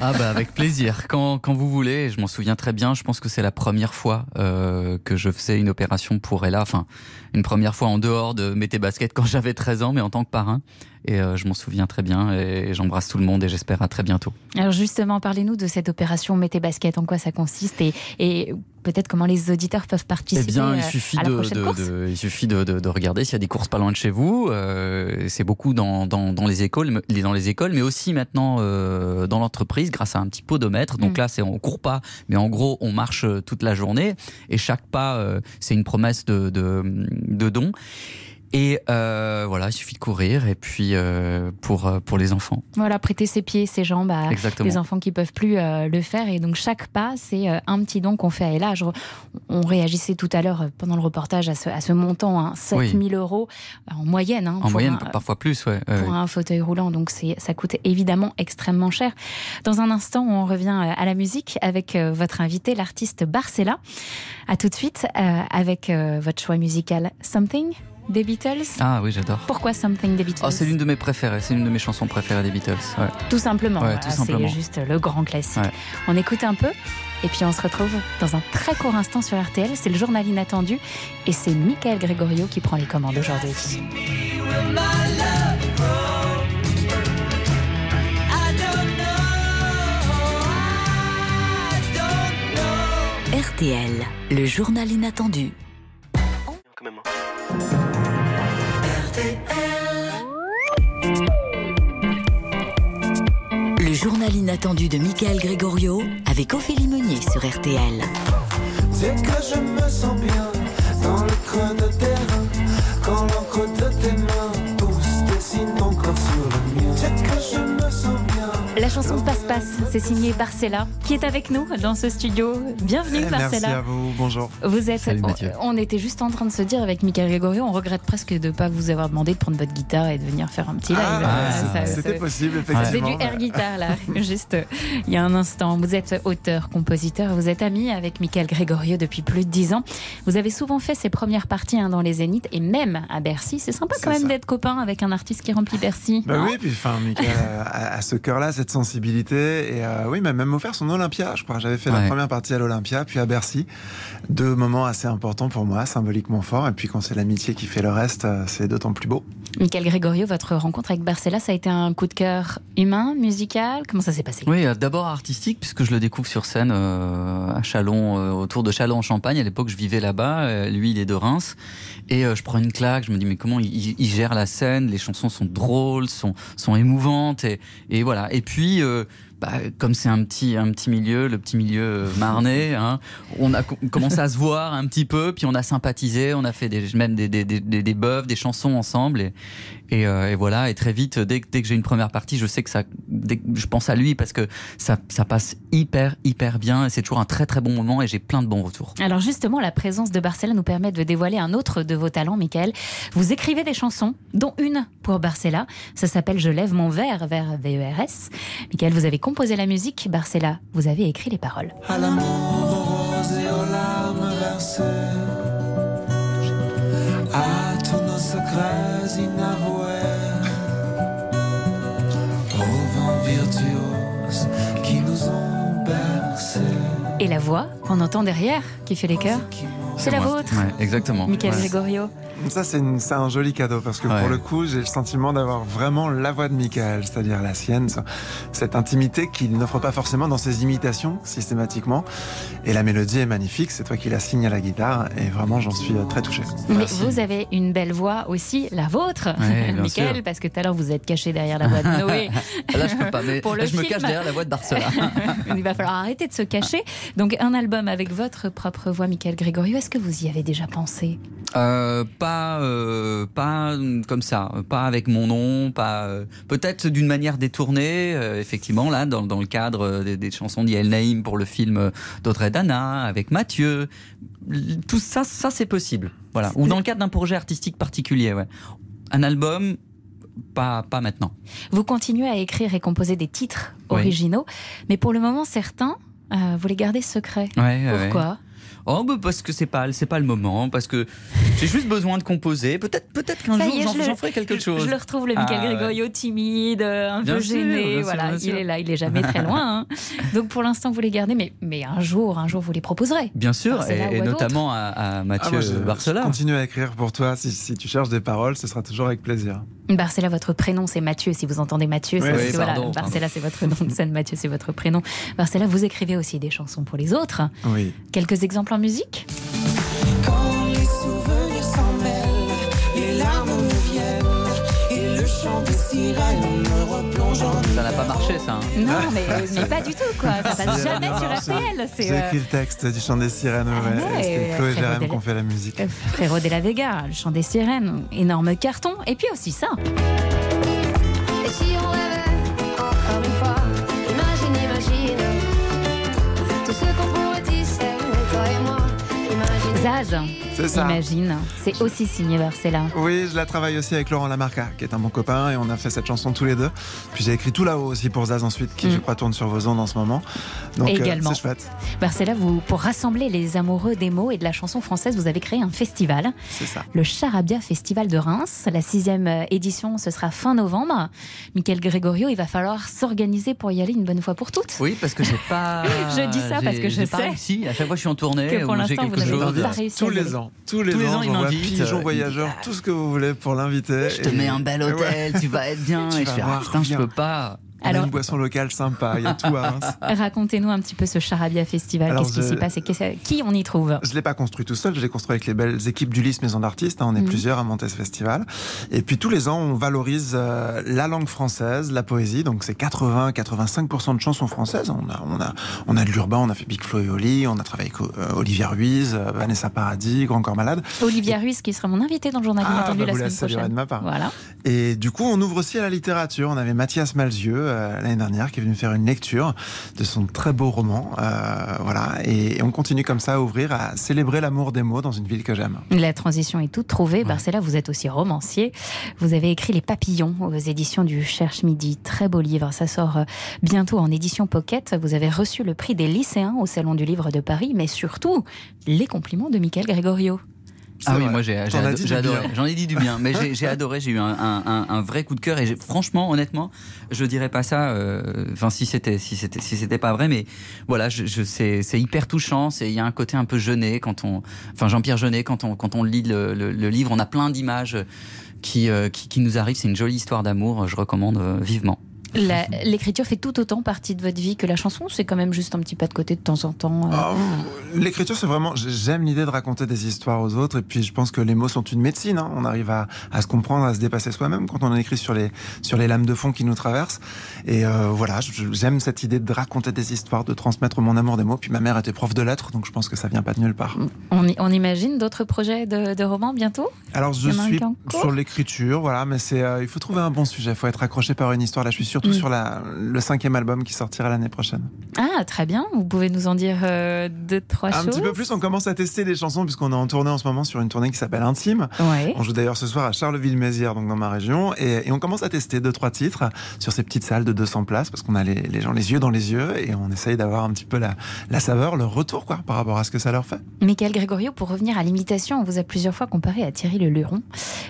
Ah bah avec plaisir, quand, quand vous voulez, je m'en souviens très bien, je pense que c'est la première fois euh, que je faisais une opération pour Ella, enfin une première fois en dehors de Mété Basket quand j'avais 13 ans, mais en tant que parrain, et euh, je m'en souviens très bien, et j'embrasse tout le monde et j'espère à très bientôt. Alors justement, parlez-nous de cette opération Mettez Basket, en quoi ça consiste et, et peut-être comment les auditeurs peuvent participer Eh bien, il euh, suffit à la de, prochaine de- course? de- il suffit de, de- de regarder s'il y a des courses pas loin de chez vous. Euh, c'est beaucoup dans, dans, dans les écoles, mais- dans les écoles, mais aussi maintenant euh, dans l'entreprise grâce à un petit podomètre. Donc Mm. là, c'est on court pas, mais en gros, on marche toute la journée et chaque pas, euh, c'est une promesse de, de, de don. Et euh, voilà, il suffit de courir et puis euh, pour euh, pour les enfants. Voilà, prêter ses pieds, ses jambes à Exactement. les enfants qui peuvent plus euh, le faire. Et donc chaque pas, c'est un petit don qu'on fait. Je re- on réagissait tout à l'heure pendant le reportage à ce, à ce montant, hein, 7000 euros en moyenne. hein, En moyenne, un- parfois plus, ouais. pour un fauteuil roulant, donc ça coûte évidemment extrêmement cher. Dans un instant, on revient à la musique avec votre invité, l'artiste Barcella. À tout de suite avec votre choix musical Something des Beatles? Ah oui, j'adore. Pourquoi Something des Beatles? Oh, c'est l'une de mes préférées, c'est l'une de mes chansons préférées des Beatles. ouais. Tout simplement. Ouais, voilà, tout simplement. C'est juste le grand classique. Ouais. On écoute un peu et puis on se retrouve dans un très court instant sur RTL. C'est le journal inattendu et c'est Michael Gregorio qui prend les commandes aujourd'hui. RTL, le journal inattendu. Le journal inattendu de Michael Gregorio avec Ophélie Meunier sur RTL. La chanson Passe-Passe, c'est signé Barcella, qui est avec nous dans ce studio. Bienvenue Eh, Merci à vous, bonjour. Vous êtes. Salut, on, on était juste en train de se dire avec Michael Gregorio, on regrette presque de ne pas vous avoir demandé de prendre votre guitare et de venir faire un petit live. Ah, c'est- ça- c'était possible, C'était effectivement. du air guitar là, juste euh, il y a un instant. Vous êtes auteur, compositeur, vous êtes ami avec Michael Gregorio depuis plus de dix ans. Vous avez souvent fait ses premières parties hein, dans les Zéniths et même à Bercy. C'est sympa quand même d'être copain avec un artiste qui remplit Bercy. Bah oui, puis enfin, Michael a, a ce cœur-là, cette sensibilité. Et euh, oui, m'a même offert son Olympia, je crois. J'avais fait la première partie à l'Olympia, puis à Bercy. Deux moments assez importants pour moi, symboliquement forts. Et puis quand c'est l'amitié qui fait le reste, euh, c'est d'autant plus beau. Michael Gregorio, votre rencontre avec Barcella, ça a été un coup de cœur humain, musical? Comment ça s'est passé? Oui, euh, d'abord artistique, puisque je le découvre sur scène euh, à Chalon, euh, autour de Chalon en Champagne. À l'époque, je vivais là-bas. lui, il est de Reims. Et euh, je prends une claque. Je me dis, mais comment il, il- il gère la scène? Les chansons sont drôles, sont, sont émouvantes. Et, et voilà. Et puis. Euh, bah, comme c'est un petit, un petit milieu, le petit milieu euh, marnais, hein, on a co- commencé à se voir un petit peu, puis on a sympathisé, on a fait des, même des, des, des, des, des bœufs, des chansons ensemble, et, et, euh, et voilà. Et très vite, dès, que- dès que j'ai une première partie, je sais que ça, dès que je pense à lui parce que ça, ça passe hyper, hyper bien, et c'est toujours un très très bon moment, et j'ai plein de bons retours. Alors justement, la présence de Barcella nous permet de dévoiler un autre de vos talents, Michael. Vous écrivez des chansons, dont une pour Barcella. Ça s'appelle Je lève mon verre vers VERS. Michael, vous avez composé la musique. Barcella, vous avez écrit les paroles. À l'amour aux roses et aux larmes versées À tous nos secrets inavoués Au vent virtuose qui nous ont bercés Et la voix qu'on entend derrière, qui fait les chœurs, c'est la moi. vôtre. Ouais, exactement. Michael Ouais. Gregorio. Ça, c'est un joli cadeau parce que Ouais. pour le coup, j'ai le sentiment d'avoir vraiment la voix de Michael, c'est-à-dire la sienne, ce- cette intimité qu'il n'offre pas forcément dans ses imitations systématiquement. Et la mélodie est magnifique, c'est toi qui la signes à la guitare et vraiment, j'en suis euh, très touché. Mais Merci. vous avez une belle voix aussi, la vôtre, Michael, sûr. parce que tout à l'heure vous êtes caché derrière la voix de Noé. Là, je peux pas, mais Pour là, le je me cache derrière la voix de Barcella. Il va falloir arrêter de se cacher. Donc un album avec votre propre voix, Michael Gregorio, est-ce que vous y avez déjà pensé? Euh, pas, euh, pas comme ça, pas avec mon nom, pas euh, peut-être d'une manière détournée, effectivement là dans, dans le cadre des, des chansons d'Yael Naïm pour le film d'Audrey Dana avec Mathieu. Tout ça, ça c'est possible. Voilà. Ou dans le cadre d'un projet artistique particulier. Ouais. Un album, pas pas maintenant. Vous continuez à écrire et composer des titres Oui. originaux, mais pour le moment certains, vous les gardez secrets. Ouais, ouais. Oh, bah, parce que c'est pas, c'est pas le moment, parce que j'ai juste besoin de composer. Peut-être, peut-être qu'un jour j'en, ferai quelque chose. Je le retrouve, le Michael Ah, ouais. Timide, euh, un Bien peu sûr, gêné. sûr, voilà, il est là, il est jamais très loin. hein. Donc pour l'instant, vous les gardez, mais, mais un jour, un jour, vous les proposerez. Bien sûr, et, et ou à notamment à, à Ah, Mathieu moi, je, Barcela. je continue à écrire pour toi. Si, si tu cherches des paroles, ce sera toujours avec plaisir. Barcella, votre prénom, c'est Mathieu. Si vous entendez Mathieu, Oui, c'est oui, voilà, Barcella, c'est votre nom de scène. Mathieu, c'est votre prénom. Barcella, vous écrivez aussi des chansons pour les autres. Oui. Quelques exemples en musique Quand les souvenirs s'en mêlent, les larmes me viennent et le chant des sirènes Ça n'a pas marché, ça. hein. Non, mais, mais pas du tout, quoi. Ça passe jamais sur RTL. C'est J'ai euh, écrit le texte du chant des sirènes, ouais. ouais, C'était Flo et Frérot Jérém Del- qui ont fait la musique. euh, Frérot de la Vega, le chant des sirènes, énorme carton. Et puis aussi ça. Et si on rêvait encore une fois, imagine, imagine tout ce qu'on pourrait tisser, toi et moi. Imagine. Zaz, C'est ça. imagine. C'est aussi signé Barcella. Oui, je la travaille aussi avec Laurent Lamarca, qui est un bon copain, et on a fait cette chanson tous les deux. Puis j'ai écrit tout là-haut aussi pour Zaz ensuite, qui Mm. je crois tourne sur vos ondes en ce moment. Donc euh, Également. c'est chouette. Barcella, vous, pour rassembler les amoureux des mots et de la chanson française, vous avez créé un festival. C'est ça. Le Charabia Festival de Reims. La sixième euh, édition, ce sera fin novembre. Michael Gregorio, il va falloir s'organiser pour y aller une bonne fois pour toutes. Oui, parce que j'ai pas. Je dis ça j'ai- parce que je j'ai pas sais réussi. À chaque fois, je suis en tournée. que pour ou j'ai l'instant, vous quelque n'avez chose. pas réussi Tous les ans, tous les, Tous les ans, il m'invite, pigeons euh, voyageurs, tout ce que vous voulez pour l'inviter. Je te Et- mets un bel hôtel, ouais. tu vas être bien. Tu et je vas fais, ah, voir, putain, je peux pas. Alors- une boisson locale sympa, il y a tout à Reims. Racontez-nous un petit peu ce Charabia Festival. Qu'est-ce qui s'y passe et qui on y trouve? Je l'ai pas construit tout seul, je l'ai construit avec les belles équipes d'Ulysse Maison d'Artistes. hein, on est Mhm. plusieurs à monter ce festival. Et puis tous les ans, on valorise euh, la langue française, la poésie. Donc c'est 80-85% de chansons françaises. On a, on a, on a de l'urbain, on a fait Big Flo et Oli, on a travaillé avec euh, Olivia Ruiz, euh, Vanessa Paradis, Grand Corps Malade. Olivia Ruiz, qui sera mon invité dans le journal Ah, inattendu bah, la vous semaine prochaine. de ma part. Voilà. Et du coup, on ouvre aussi à la littérature. On avait Mathias Malzieux euh, l'année dernière qui est venu faire une lecture de son très beau roman. Euh, voilà. Et, et on continue comme ça à ouvrir, à célébrer l'amour des mots dans une ville que j'aime. La transition est toute trouvée. Barcella, vous êtes aussi romancier. Vous avez écrit Les Papillons aux éditions du Cherche Midi. Très beau livre. Ça sort euh, bientôt en édition pocket. Vous avez reçu le prix des lycéens au Salon du Livre de Paris, mais surtout les compliments de Michael Gregorio. Ah oui, vrai. moi j'ai adoré. J'en ai dit du bien, mais j'ai- adoré. J'ai eu un, un- un- un vrai coup de cœur et franchement, honnêtement, je dirais pas ça. euh, Enfin, si c'était si c'était si c'était pas vrai, mais voilà, je, je- c'est hyper touchant. C'est il y a un côté un peu Jeunet quand on, enfin Jean-Pierre Jeunet quand on quand on lit le, le- le livre, on a plein d'images qui, euh, qui qui nous arrivent. C'est une jolie histoire d'amour. Je recommande euh, vivement. La- L'écriture fait tout autant partie de votre vie que la chanson. C'est quand même juste un petit pas de côté de temps en temps. euh. Oh, L'écriture, c'est vraiment. J'aime l'idée de raconter des histoires aux autres, et puis je pense que les mots sont une médecine. hein. On arrive à, à se comprendre, à se dépasser soi-même quand on écrit sur les sur les lames de fond qui nous traversent. Et euh, voilà, j'aime cette idée de raconter des histoires, de transmettre mon amour des mots. Puis ma mère était prof de lettres, donc je pense que ça vient pas de nulle part. On, y- on imagine d'autres projets de, de romans bientôt? Alors je suis sur l'écriture, voilà, mais c'est euh, il faut trouver un bon sujet, il faut être accroché par une histoire. Là, je suis surtout Mm. sur la, le cinquième album qui sortira l'année prochaine. Ah, très bien. Vous pouvez nous en dire euh, deux, trois Un choses petit peu plus, on commence à tester des chansons puisqu'on est en tournée en ce moment sur une tournée qui s'appelle Intime. Ouais. On joue d'ailleurs ce soir à Charleville-Mézières, donc dans ma région, et, et on commence à tester deux trois titres sur ces petites salles de 200 places parce qu'on a les, les gens les yeux dans les yeux et on essaye d'avoir un petit peu la, la saveur, le retour quoi par rapport à ce que ça leur fait. Michael Gregorio, pour revenir à l'imitation, on vous a plusieurs fois comparé à Thierry Le Luron,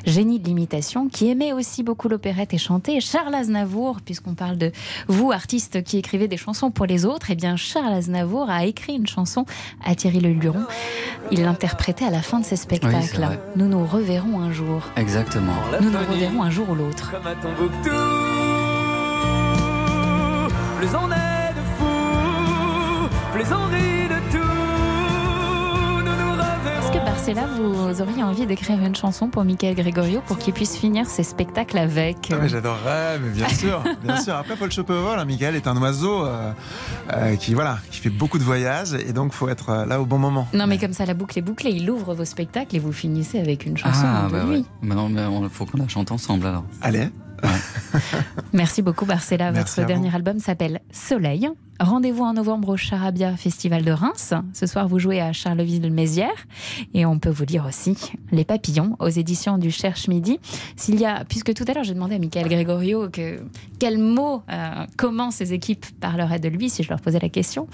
génie de l'imitation, qui aimait aussi beaucoup l'opérette et chanter. Charles Aznavour, puisqu'on parle de vous, artiste qui écrivez des chansons pour les autres, eh bien Charles Aznavour a écrit une chanson à Thierry Le Luron. Il l'interprétait à la fin de ses spectacles. Oui, nous nous reverrons un jour. Exactement. Nous nous reverrons un jour ou l'autre. Comme à Tombouctou Plus on est Barcella, vous auriez envie d'écrire une chanson pour Michael Gregorio pour qu'il puisse finir ses spectacles avec Ah, mais j'adorerais, mais bien sûr, bien sûr. Après, faut le vol. hein. Michael est un oiseau euh, euh, qui voilà, qui fait beaucoup de voyages et donc faut être euh, là au bon moment. Non, mais comme ça, la boucle est bouclée. Il ouvre vos spectacles et vous finissez avec une chanson Ah de bah lui. ouais. Maintenant, il faut qu'on la chante ensemble alors. Allez. Merci beaucoup, Barcella. Merci Votre dernier album s'appelle Soleil. Rendez-vous en novembre au Charabia Festival de Reims. Ce soir, vous jouez à Charleville-Mézières. Et on peut vous lire aussi Les Papillons aux éditions du Cherche Midi. S'il y a, puisque tout à l'heure, j'ai demandé à Michael Gregorio que, quel mot, euh, comment ces équipes parleraient de lui, si je leur posais la question.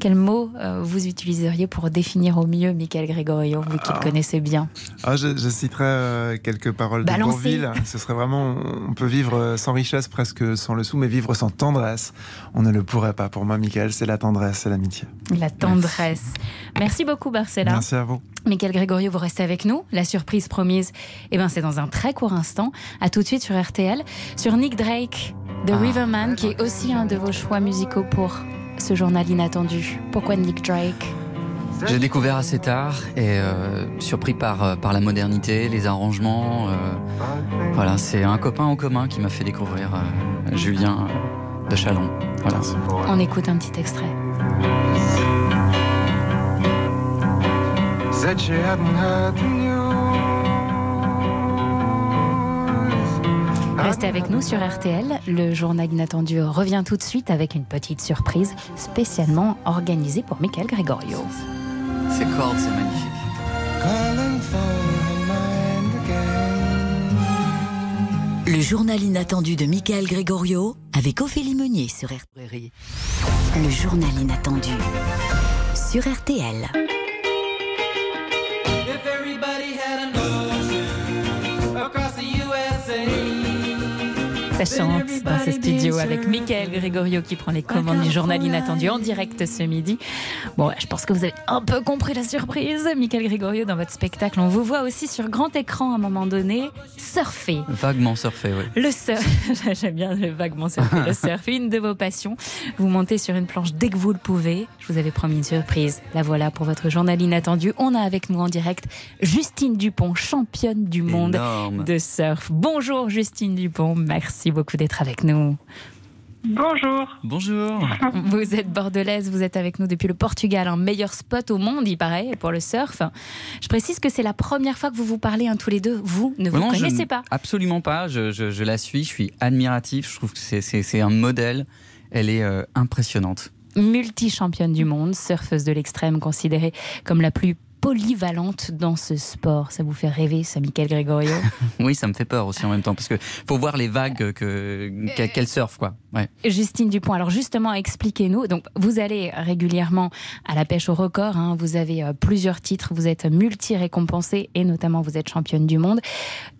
Quel mot euh, vous utiliseriez pour définir au mieux Michael Gregorio, vous qui le connaissez bien? Ah, je, je citerai euh, quelques paroles de Bourville. Ce serait vraiment, on peut vivre sans richesse, presque sans le sou, mais vivre sans tendresse, on ne le pourrait pas. Pour moi, Michael, c'est la tendresse, c'est l'amitié. La tendresse. Merci beaucoup, Barcella. Merci à vous. Michael Grégorio, vous restez avec nous. La surprise promise, eh ben, c'est dans un très court instant. À tout de suite sur RTL. Sur Nick Drake, The Ah. Riverman, qui est aussi un de vos choix musicaux pour ce journal inattendu. Pourquoi Nick Drake? J'ai découvert assez tard et euh, surpris par, euh, par la modernité, les arrangements. euh, voilà, c'est un copain en commun qui m'a fait découvrir euh, Julien euh, de Chalon. Voilà. On écoute un petit extrait. Said she hadn't heard the news. Restez avec nous sur RTL. Le journal inattendu revient tout de suite avec une petite surprise spécialement organisée pour Michael Gregorio. Ces cordes, c'est magnifique. Le journal inattendu de Michael Gregorio avec Ophélie Meunier sur RTL. Le journal inattendu sur RTL. Ça chante dans ce studio avec Michael Gregorio qui prend les commandes du journal inattendu en direct ce midi. Bon, je pense que vous avez un peu compris la surprise. Michael Gregorio, dans votre spectacle, on vous voit aussi sur grand écran à un moment donné surfer. Vaguement surfé, oui. Le surf, j'aime bien le vaguement surfer, le surf, une de vos passions. Vous montez sur une planche dès que vous le pouvez. Je vous avais promis une surprise. La voilà pour votre journal inattendu. On a avec nous en direct Justine Dupont, championne du monde Énorme. de surf. Bonjour Justine Dupont, merci beaucoup d'être avec nous. Bonjour. Bonjour. Vous êtes bordelaise, vous êtes avec nous depuis le Portugal, un meilleur spot au monde, il paraît, pour le surf. Je précise que c'est la première fois que vous vous parlez hein, tous les deux. Vous ne vous Non, connaissez pas. Absolument pas. Je, je- je la suis. Je suis admiratif. Je trouve que c'est un modèle. Elle est euh, impressionnante. multi-championne du monde, surfeuse de l'extrême, considérée comme la plus polyvalente dans ce sport. Ça vous fait rêver, ça, Michael Gregorio? Oui, ça me fait peur aussi en même temps parce que faut voir les vagues que qu'elle qu'elle surfe quoi. Ouais. Justine Dupont, alors justement, expliquez-nous. Donc, vous allez régulièrement à la pêche au record. hein. Vous avez euh, plusieurs titres. Vous êtes multi-récompensée et notamment vous êtes championne du monde.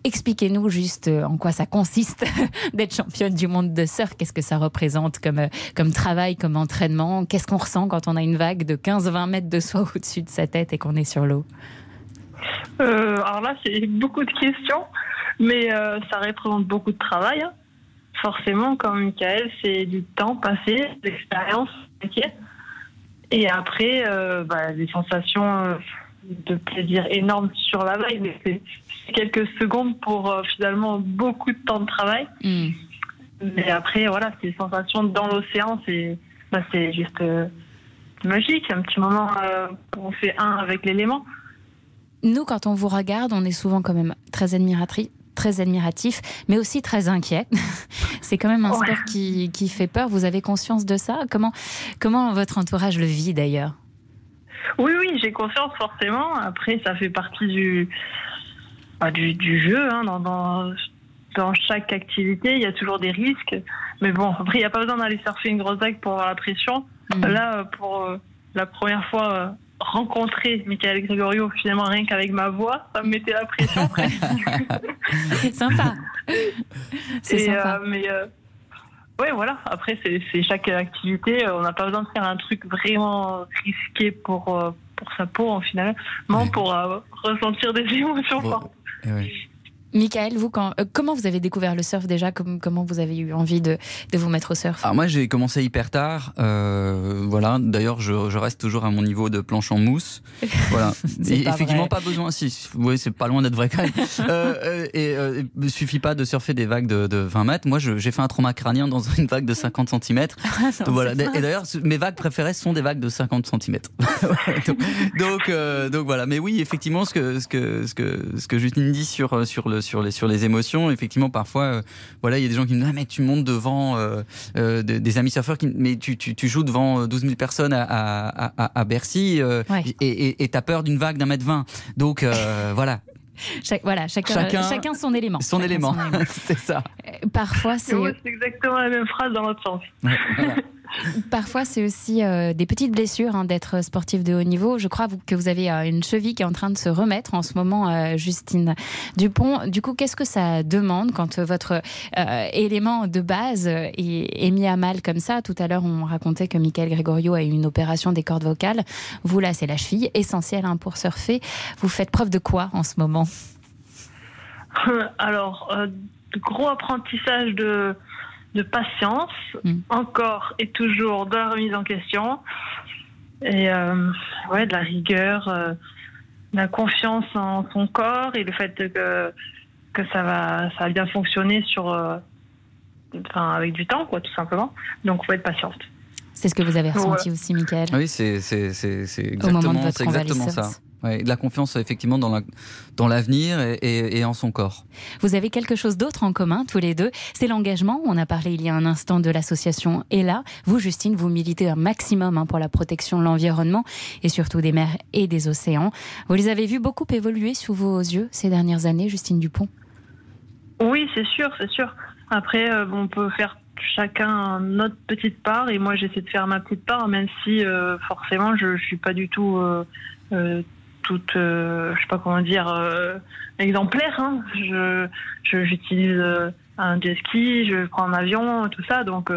Expliquez-nous juste euh, en quoi ça consiste d'être championne du monde de surf. Qu'est-ce que ça représente comme, euh, comme travail, comme entraînement? Qu'est-ce qu'on ressent quand on a une vague de 15-20 mètres de soi au-dessus de sa tête et qu'on est sur l'eau Euh, alors là, c'est beaucoup de questions, mais euh, ça représente beaucoup de travail. hein. Forcément, comme Michael, c'est du temps passé, l'expérience. Et après, euh, bah, des sensations de plaisir énormes sur la vague, mais c'est quelques secondes pour euh, finalement beaucoup de temps de travail. Mais après, voilà, ces sensations dans l'océan, c'est bah, juste euh, magique. Un petit moment euh, où on fait un avec l'élément. Nous, quand on vous regarde, on est souvent quand même très admiratrice très admiratif, mais aussi très inquiet. C'est quand même un Ouais. sport qui, qui fait peur. Vous avez conscience de ça? Comment, comment votre entourage le vit d'ailleurs? Oui, oui, j'ai conscience forcément. Après, ça fait partie du, bah, du, du jeu. hein. Dans, dans, dans chaque activité, il y a toujours des risques. Mais bon, après, il n'y a pas besoin d'aller surfer une grosse vague pour avoir la pression. Là, euh, pour euh, la première fois, euh, rencontrer Michael Gregorio, finalement, rien qu'avec ma voix, ça me mettait la pression. sympa. C'est sympa. euh, mais euh, ouais, voilà. Après, c'est c'est chaque activité. On n'a pas besoin de faire un truc vraiment risqué pour pour sa peau en final, non pour euh, ressentir des émotions fortes. Michael, vous, quand, euh, comment vous avez découvert le surf déjà? Comme- Comment vous avez eu envie de, de vous mettre au surf? Alors moi j'ai commencé hyper tard, euh, voilà. D'ailleurs je, je reste toujours à mon niveau de planche en mousse, voilà. C'est Et pas effectivement vrai. pas besoin, si, oui c'est pas loin d'être vrai quand même. Euh, euh, et euh, il suffit pas de surfer des vagues de, de 20 mètres. Moi j'ai fait un trauma crânien dans une vague de 50 cm. voilà. c'est Et d'ailleurs mes vagues préférées sont des vagues de 50 cm. donc donc, donc voilà. Mais oui effectivement ce que ce que ce que ce que Justine dit sur sur le sur les sur les émotions, effectivement parfois euh, voilà il y a des gens qui me disent ah mais tu montes devant euh, euh, des, des amis surfeurs qui mais tu, tu, tu joues devant euh, 12 000 personnes à, à, à, à Bercy euh, Ouais. et t'as peur d'une vague d'un mètre vingt. Donc euh, voilà. Chaque- voilà, chacun, Chacun- chacun son élément. Son Chacun élément, c'est ça. Parfois, c'est. Exactement la même phrase dans l'autre sens. Parfois, c'est aussi euh, des petites blessures hein, d'être sportif de haut niveau. Je crois que vous avez euh, une cheville qui est en train de se remettre en ce moment, euh, Justine Dupont. Du coup, qu'est-ce que ça demande quand votre élément de base est, mis à mal comme ça? Tout à l'heure, on racontait que Michael Gregorio a eu une opération des cordes vocales. Vous, là, c'est la cheville, essentielle hein, pour surfer. Vous faites preuve de quoi en ce moment? Alors, gros apprentissage de de patience, mm. encore et toujours de la remise en question, et euh, ouais, de la rigueur, euh, de la confiance en son corps et le fait que, que ça, va, ça va bien fonctionner sur, euh, enfin, avec du temps, quoi, tout simplement. Donc, il faut être patiente. C'est ce que vous avez ressenti aussi, Michael. Oui, c'est exactement, exactement ça de la confiance effectivement dans l'avenir dans et, et, en son corps. Vous avez quelque chose d'autre en commun tous les deux, c'est l'engagement. On a parlé il y a un instant de l'association ELA. Vous, Justine, vous militez un maximum hein, pour la protection de l'environnement et surtout des mers et des océans. Vous les avez vus beaucoup évoluer sous vos yeux ces dernières années, Justine Dupont? Oui, c'est sûr, c'est sûr. Après, euh, on peut faire chacun notre petite part et moi j'essaie de faire ma petite part même si euh, forcément je, ne suis pas du tout euh, toute, euh, je sais pas comment dire, euh, exemplaire. Hein. Je, j'utilise euh, un jet ski, je prends un avion, tout ça, donc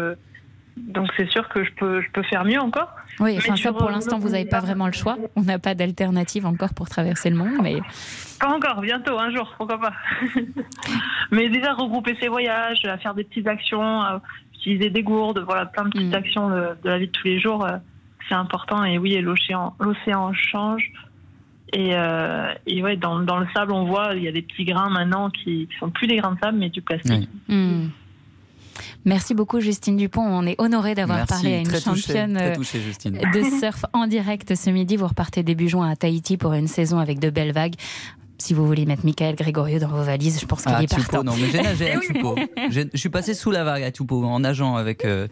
donc c'est sûr que je peux, je peux faire mieux encore. Oui, enfin ça pour l'instant vous n'avez pas vraiment le choix. On n'a pas d'alternative encore pour traverser le monde, mais pas encore. Bientôt, un jour, pourquoi pas. mais déjà regrouper ses voyages, à faire des petites actions, utiliser des gourdes, voilà, plein de petites mm. actions de, de, la vie de tous les jours, c'est important. Et oui, l'océan, l'océan change. Et, euh, et ouais, dans, dans, le sable, on voit, il y a des petits grains maintenant qui ne sont plus des grains de sable, mais du plastique. Hmm. Merci beaucoup Justine Dupont. On est honoré d'avoir parlé à une championne euh, de surf en direct ce midi. Vous repartez début juin à Tahiti pour une saison avec de belles vagues. Si vous voulez mettre Michael Gregorio dans vos valises, je pense qu'il ah, est partant. Non, mais j'ai nagé à Tupo. Je suis passé sous la vague à Tupo en nageant avec, euh,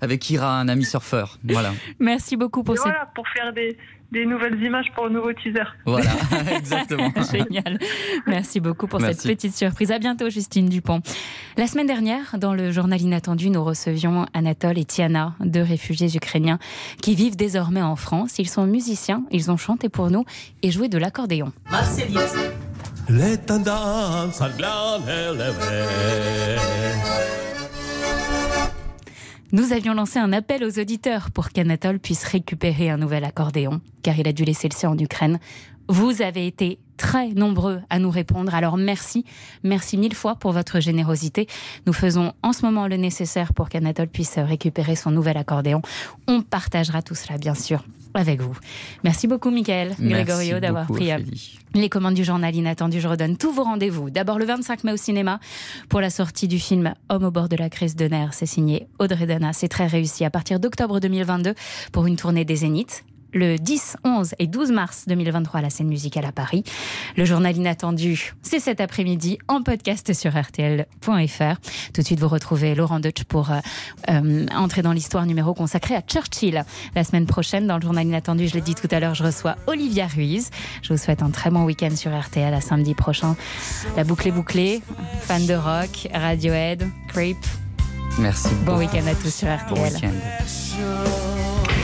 avec Ira, un ami surfeur. Voilà. Merci beaucoup pour cette... Voilà, pour faire des, des nouvelles images pour le nouveau teaser. Voilà, exactement. Génial. Merci beaucoup pour cette petite surprise. À bientôt, Justine Dupont. La semaine dernière, dans le journal Inattendu, nous recevions Anatole et Tiana, deux réfugiés ukrainiens qui vivent désormais en France. Ils sont musiciens, ils ont chanté pour nous et joué de l'accordéon. Les tendances nous avions lancé un appel aux auditeurs pour qu'Anatole puisse récupérer un nouvel accordéon, car il a dû laisser le sien en Ukraine. Vous avez été très nombreux à nous répondre. Alors merci, merci mille fois pour votre générosité. Nous faisons en ce moment le nécessaire pour qu'Anatole puisse récupérer son nouvel accordéon. On partagera tout cela, bien sûr, avec vous. Merci beaucoup, Michael Gregorio, d'avoir pris euh, les commandes du journal Inattendu. Je redonne tous vos rendez-vous. D'abord le 25 mai au cinéma pour la sortie du film Homme au bord de la crise de nerfs. C'est signé Audrey Dana. C'est très réussi. À partir d'octobre 2022 pour une tournée des Zéniths le 10, 11 et 12 mars 2023 à la scène musicale à Paris. Le journal inattendu, c'est cet après-midi en podcast sur rtl.fr. Tout de suite, vous retrouvez Laurent Deutsch pour euh, euh, entrer dans l'histoire numéro consacrée à Churchill. La semaine prochaine, dans le journal inattendu, je l'ai dit tout à l'heure, je reçois Olivia Ruiz. Je vous souhaite un très bon week-end sur RTL à samedi prochain. La boucle est bouclée. Fan de rock, Radiohead, Creep. Merci. Bon week-end à tous sur RTL. but